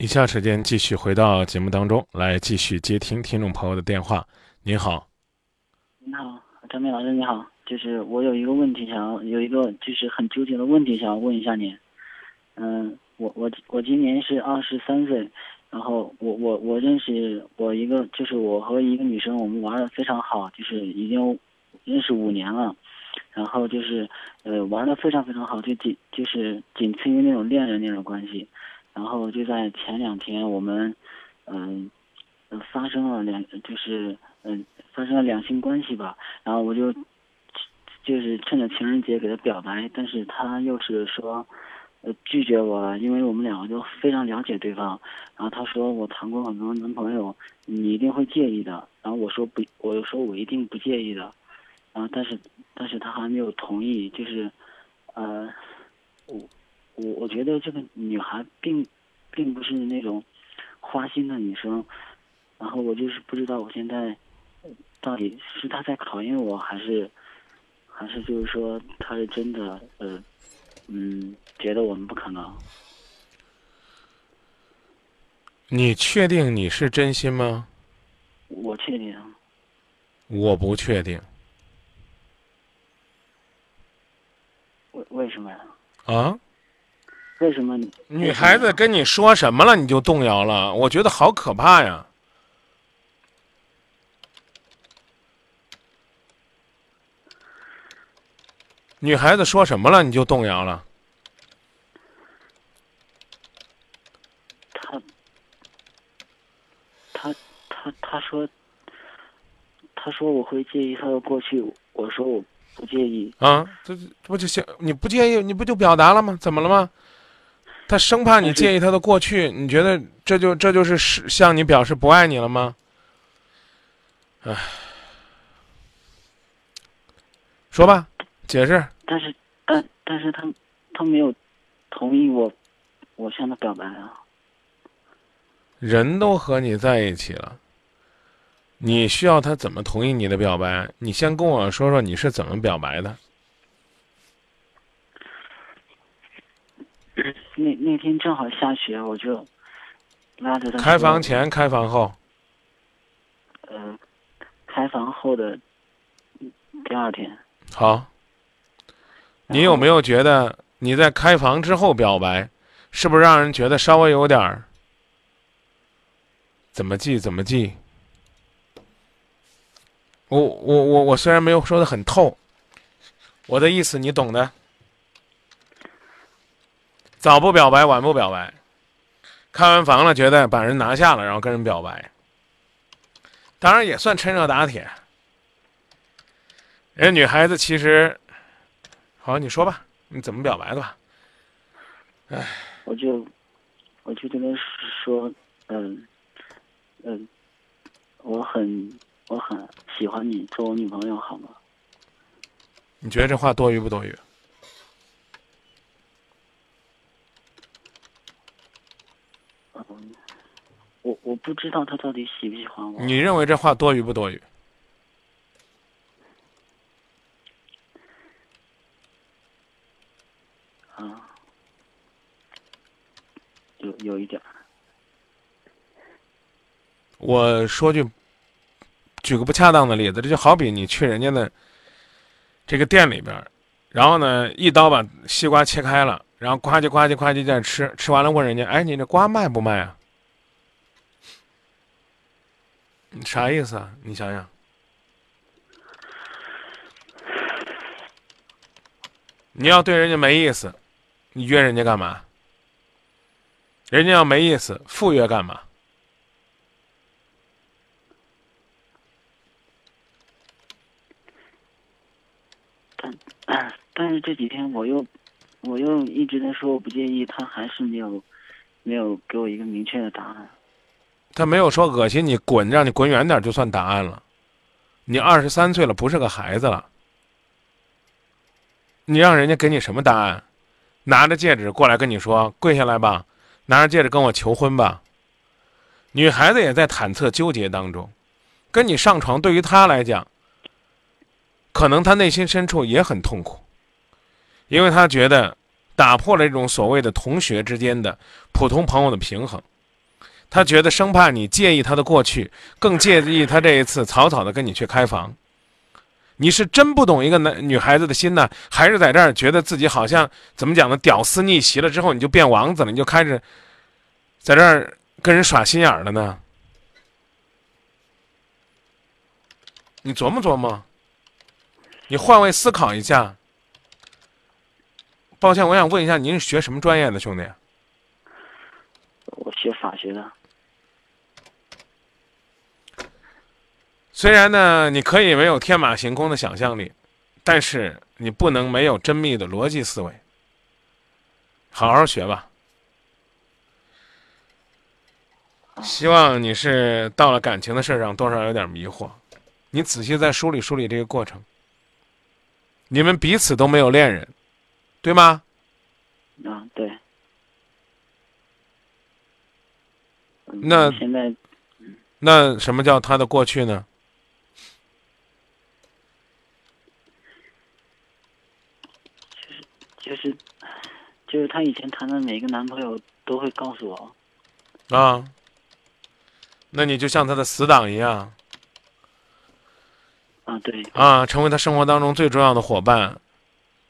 以下时间继续回到节目当中来，继续接听听众朋友的电话。您好，你好，张明老师，你好，就是我有一个问题想要，有一个就是很纠结的问题想要问一下您。嗯，我我我今年是二十三岁，然后我我我认识我一个，就是我和一个女生，我们玩的非常好，就是已经认识五年了，然后就是呃玩的非常非常好，就仅就是仅次于那种恋人那种关系。然后就在前两天，我们，嗯，发生了两，就是嗯，发生了两性关系吧。然后我就，就是趁着情人节给他表白，但是他又是说，呃，拒绝我了，因为我们两个都非常了解对方。然后他说我谈过很多男朋友，你一定会介意的。然后我说不，我又说我一定不介意的。然后但是，但是他还没有同意，就是，呃，我。我我觉得这个女孩并，并不是那种花心的女生，然后我就是不知道我现在到底是她在考验我还是，还是就是说她是真的呃嗯觉得我们不可能。你确定你是真心吗？我确定。我不确定。为为什么呀？啊？为什么你女孩子跟你说什么了你就动摇了？我觉得好可怕呀！女孩子说什么了你就动摇了？他他他他说他说我会介意他的过去，我说我不介意。啊，这这不就行？你不介意，你不就表达了吗？怎么了吗？他生怕你介意他的过去，你觉得这就这就是是向你表示不爱你了吗？唉，说吧，解释。但是，但但是他他没有同意我，我向他表白啊。人都和你在一起了，你需要他怎么同意你的表白？你先跟我说说你是怎么表白的。那那天正好下雪，我就拉着他。开房前，开房后。呃，开房后的第二天。好。你有没有觉得你在开房之后表白，是不是让人觉得稍微有点儿？怎么记怎么记？我我我我虽然没有说的很透，我的意思你懂的。早不表白，晚不表白，开完房了，觉得把人拿下了，然后跟人表白，当然也算趁热打铁。人女孩子其实，好，你说吧，你怎么表白的吧？哎，我就，我就跟他说，嗯，嗯，我很，我很喜欢你，做我女朋友好吗？你觉得这话多余不多余？我我不知道他到底喜不喜欢我。你认为这话多余不多余？啊，有有一点我说句，举个不恰当的例子，这就好比你去人家的这个店里边，然后呢，一刀把西瓜切开了，然后呱唧呱唧呱唧在吃，吃完了问人家，哎，你这瓜卖不卖啊？你啥意思啊？你想想，你要对人家没意思，你约人家干嘛？人家要没意思，赴约干嘛？但但是这几天我又我又一直在说我不介意，他还是没有没有给我一个明确的答案。他没有说恶心你滚，让你滚远点就算答案了。你二十三岁了，不是个孩子了。你让人家给你什么答案？拿着戒指过来跟你说跪下来吧，拿着戒指跟我求婚吧。女孩子也在忐忑纠结当中，跟你上床对于她来讲，可能她内心深处也很痛苦，因为他觉得打破了这种所谓的同学之间的普通朋友的平衡。他觉得生怕你介意他的过去，更介意他这一次草草的跟你去开房。你是真不懂一个男女孩子的心呢，还是在这儿觉得自己好像怎么讲呢？屌丝逆袭了之后，你就变王子了，你就开始在这儿跟人耍心眼了呢？你琢磨琢磨，你换位思考一下。抱歉，我想问一下，您是学什么专业的，兄弟？我学法学的。虽然呢，你可以没有天马行空的想象力，但是你不能没有缜密的逻辑思维。好好学吧。希望你是到了感情的事上多少有点迷惑，你仔细再梳理梳理这个过程。你们彼此都没有恋人。对吗？啊，对。那现在，那什么叫他的过去呢？就是，就是，就是他以前谈的每个男朋友都会告诉我。啊。那你就像他的死党一样。啊，对。啊，成为他生活当中最重要的伙伴。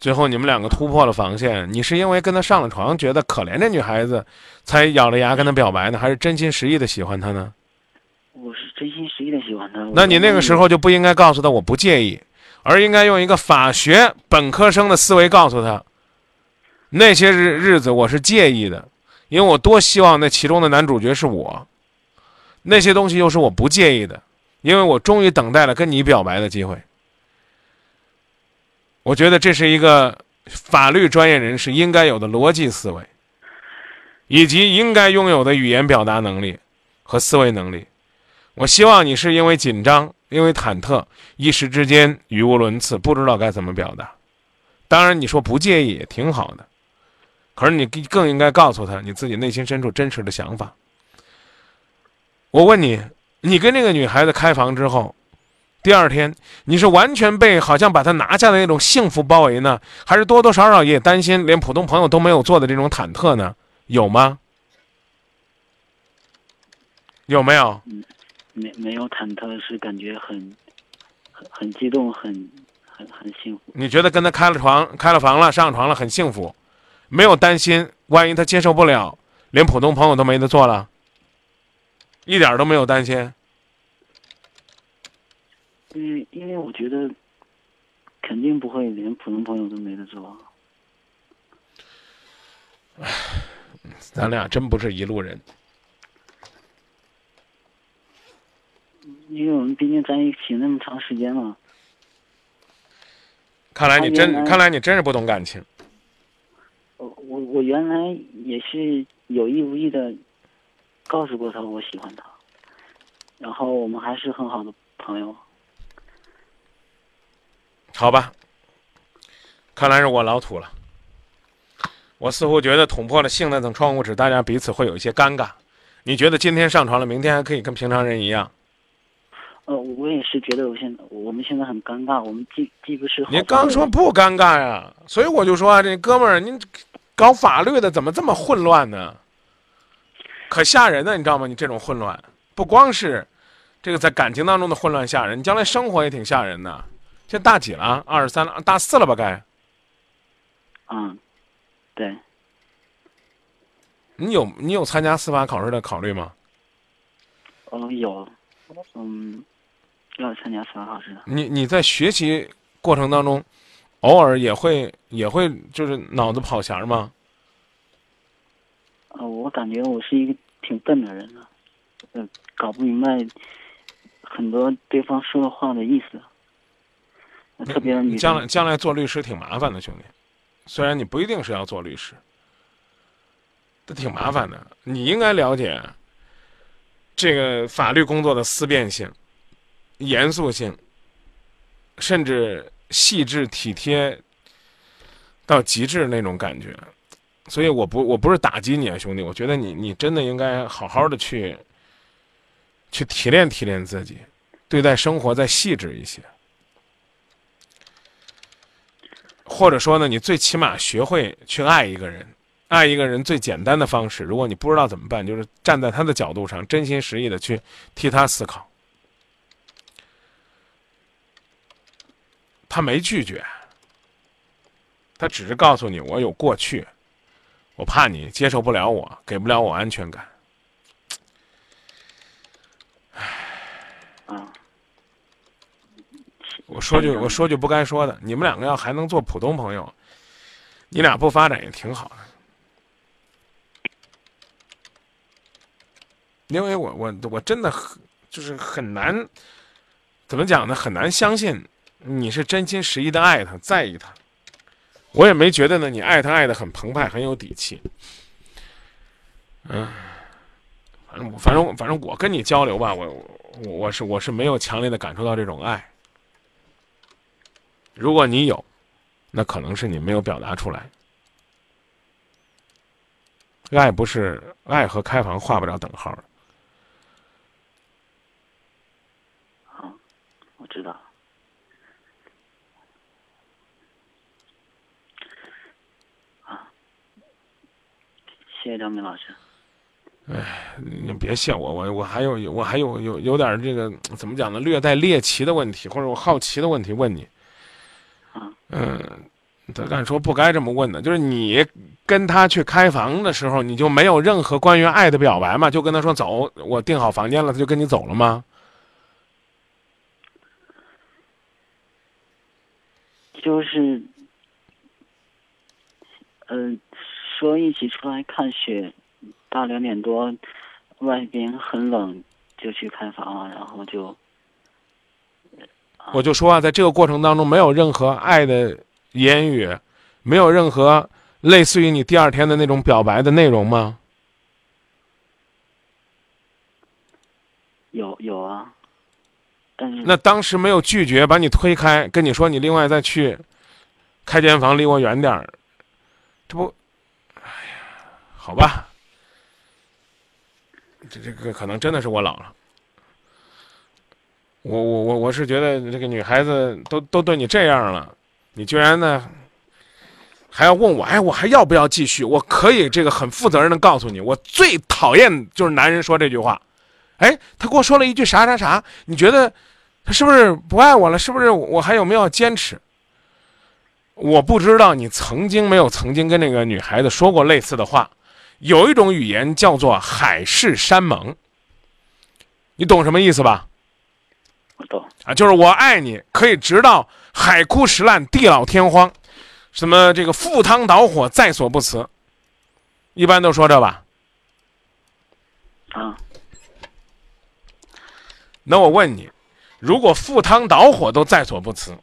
最后你们两个突破了防线，你是因为跟他上了床，觉得可怜这女孩子，才咬着牙跟他表白呢，还是真心实意的喜欢他呢？我是真心实意的喜欢他。那你那个时候就不应该告诉他我不介意，而应该用一个法学本科生的思维告诉他，那些日日子我是介意的，因为我多希望那其中的男主角是我，那些东西又是我不介意的，因为我终于等待了跟你表白的机会。我觉得这是一个法律专业人士应该有的逻辑思维，以及应该拥有的语言表达能力和思维能力。我希望你是因为紧张、因为忐忑，一时之间语无伦次，不知道该怎么表达。当然，你说不介意也挺好的，可是你更应该告诉他你自己内心深处真实的想法。我问你，你跟这个女孩子开房之后？第二天，你是完全被好像把他拿下的那种幸福包围呢，还是多多少少也担心，连普通朋友都没有做的这种忐忑呢？有吗？有没有？没没有忐忑，是感觉很很很激动，很很很幸福。你觉得跟他开了床、开了房了、上床了，很幸福，没有担心，万一他接受不了，连普通朋友都没得做了，一点都没有担心。因为因为我觉得肯定不会连普通朋友都没得做。唉，咱俩真不是一路人。因为我们毕竟在一起那么长时间了。看来你真，看来你真是不懂感情。我我我原来也是有意无意的告诉过他我喜欢他，然后我们还是很好的朋友。好吧，看来是我老土了。我似乎觉得捅破了性那层窗户纸，大家彼此会有一些尴尬。你觉得今天上床了，明天还可以跟平常人一样？呃，我也是觉得我现在我们现在很尴尬，我们既既不是……你刚说不尴尬呀，所以我就说这哥们儿，您搞法律的怎么这么混乱呢？可吓人呢，你知道吗？你这种混乱，不光是这个在感情当中的混乱吓人，你将来生活也挺吓人的。这大几了？二十三了，大四了吧？该。嗯，对。你有你有参加司法考试的考虑吗？哦，有，嗯，要参加司法考试的。你你在学习过程当中，偶尔也会也会就是脑子跑弦吗？呃，我感觉我是一个挺笨的人呢，呃，搞不明白很多对方说的话的意思。特别你将来将来做律师挺麻烦的，兄弟。虽然你不一定是要做律师，这挺麻烦的。你应该了解这个法律工作的思辨性、严肃性，甚至细致体贴到极致那种感觉。所以我不我不是打击你啊，兄弟。我觉得你你真的应该好好的去去提炼提炼自己，对待生活再细致一些。或者说呢，你最起码学会去爱一个人，爱一个人最简单的方式，如果你不知道怎么办，就是站在他的角度上，真心实意的去替他思考。他没拒绝，他只是告诉你我有过去，我怕你接受不了我，给不了我安全感。啊，我说句我说句不该说的，你们两个要还能做普通朋友，你俩不发展也挺好的。因为我我我真的很就是很难，怎么讲呢？很难相信你是真心实意的爱他，在意他。我也没觉得呢，你爱他爱的很澎湃，很有底气。嗯，反正反正反正我跟你交流吧，我我我是我是没有强烈的感受到这种爱。如果你有，那可能是你没有表达出来。爱不是爱和开房画不了等号的。好，我知道。啊，谢谢张明老师。哎你别谢我，我我还有我还有有有点这个怎么讲呢？略带猎奇的问题，或者我好奇的问题问你。嗯，他敢说不该这么问的，就是你跟他去开房的时候，你就没有任何关于爱的表白吗？就跟他说走，我订好房间了，他就跟你走了吗？就是，嗯、说一起出来看雪，到两点多，外边很冷，就去开房了，然后就我就说啊，在这个过程当中，没有任何爱的言语，没有任何类似于你第二天的那种表白的内容吗？有有啊，但是那当时没有拒绝，把你推开，跟你说你另外再去开间房，离我远点儿，这不，哎呀，好吧，这这个可能真的是我老了。我我我我是觉得这个女孩子都都对你这样了，你居然呢还要问我，哎，我还要不要继续？我可以这个很负责任的告诉你，我最讨厌就是男人说这句话。哎，他给我说了一句啥啥啥，你觉得他是不是不爱我了？是不是我还有没有坚持？我不知道你曾经没有曾经跟那个女孩子说过类似的话。有一种语言叫做海誓山盟，你懂什么意思吧？我懂，啊，就是我爱你，可以直到海枯石烂、地老天荒，什么这个赴汤蹈火在所不辞，一般都说这吧。啊，那我问你，如果赴汤蹈火都在所不辞，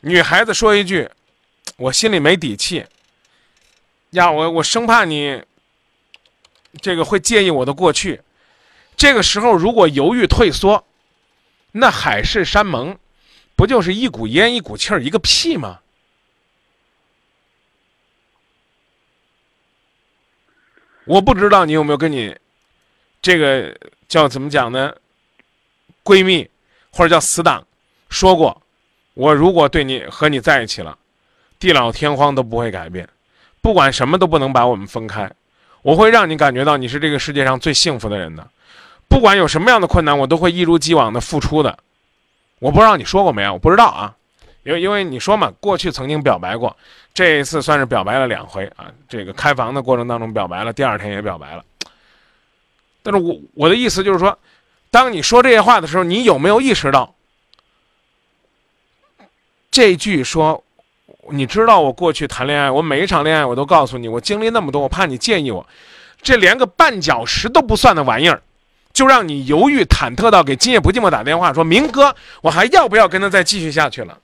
女孩子说一句“我心里没底气”，呀，我我生怕你这个会介意我的过去，这个时候如果犹豫退缩，那海誓山盟，不就是一股烟一股气儿一个屁吗？我不知道你有没有跟你这个叫怎么讲呢？闺蜜或者叫死党说过，我如果对你和你在一起了，地老天荒都不会改变，不管什么都不能把我们分开，我会让你感觉到你是这个世界上最幸福的人的，不管有什么样的困难，我都会一如既往的付出的。我不知道你说过没有，我不知道啊，因为因为你说嘛，过去曾经表白过，这一次算是表白了两回啊，这个开房的过程当中表白了，第二天也表白了。但是我我的意思就是说，当你说这些话的时候，你有没有意识到，这句说，你知道我过去谈恋爱，我每一场恋爱我都告诉你，我经历那么多，我怕你介意我，这连个绊脚石都不算的玩意儿，就让你犹豫忐忑到给今夜不寂寞打电话说，明哥，我还要不要跟他再继续下去了？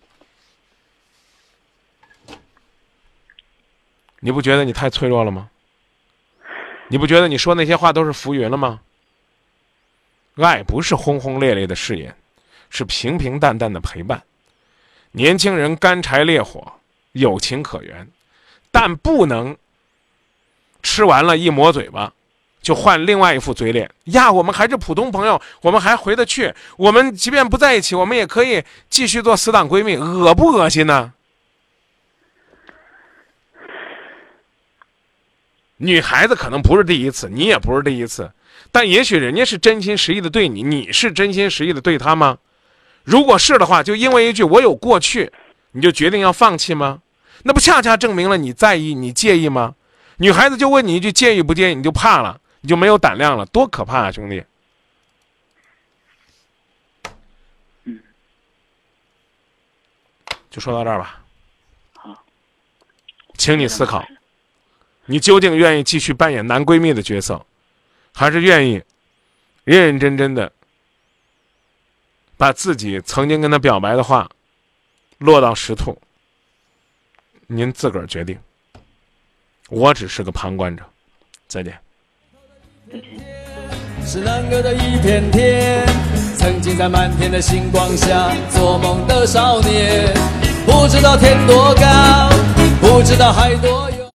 你不觉得你太脆弱了吗？你不觉得你说那些话都是浮云了吗？爱不是轰轰烈烈的誓言，是平平淡淡的陪伴。年轻人干柴烈火，有情可原，但不能吃完了一抹嘴巴，就换另外一副嘴脸呀。我们还是普通朋友，我们还回得去。我们即便不在一起，我们也可以继续做死党闺蜜，恶不恶心呢？女孩子可能不是第一次，你也不是第一次，但也许人家是真心实意的对你，你是真心实意的对她吗？如果是的话，就因为一句“我有过去”，你就决定要放弃吗？那不恰恰证明了你在意、你介意吗？女孩子就问你一句“介意不介意”，你就怕了，你就没有胆量了，多可怕啊，兄弟！嗯，就说到这儿吧。好，请你思考，你究竟愿意继续扮演男闺蜜的角色，还是愿意认认真真的把自己曾经跟他表白的话落到实处？您自个儿决定，我只是个旁观者。再见。是难得的一片天，曾经在满天的星光下做梦的少年，不知道天多高，不知道海多远。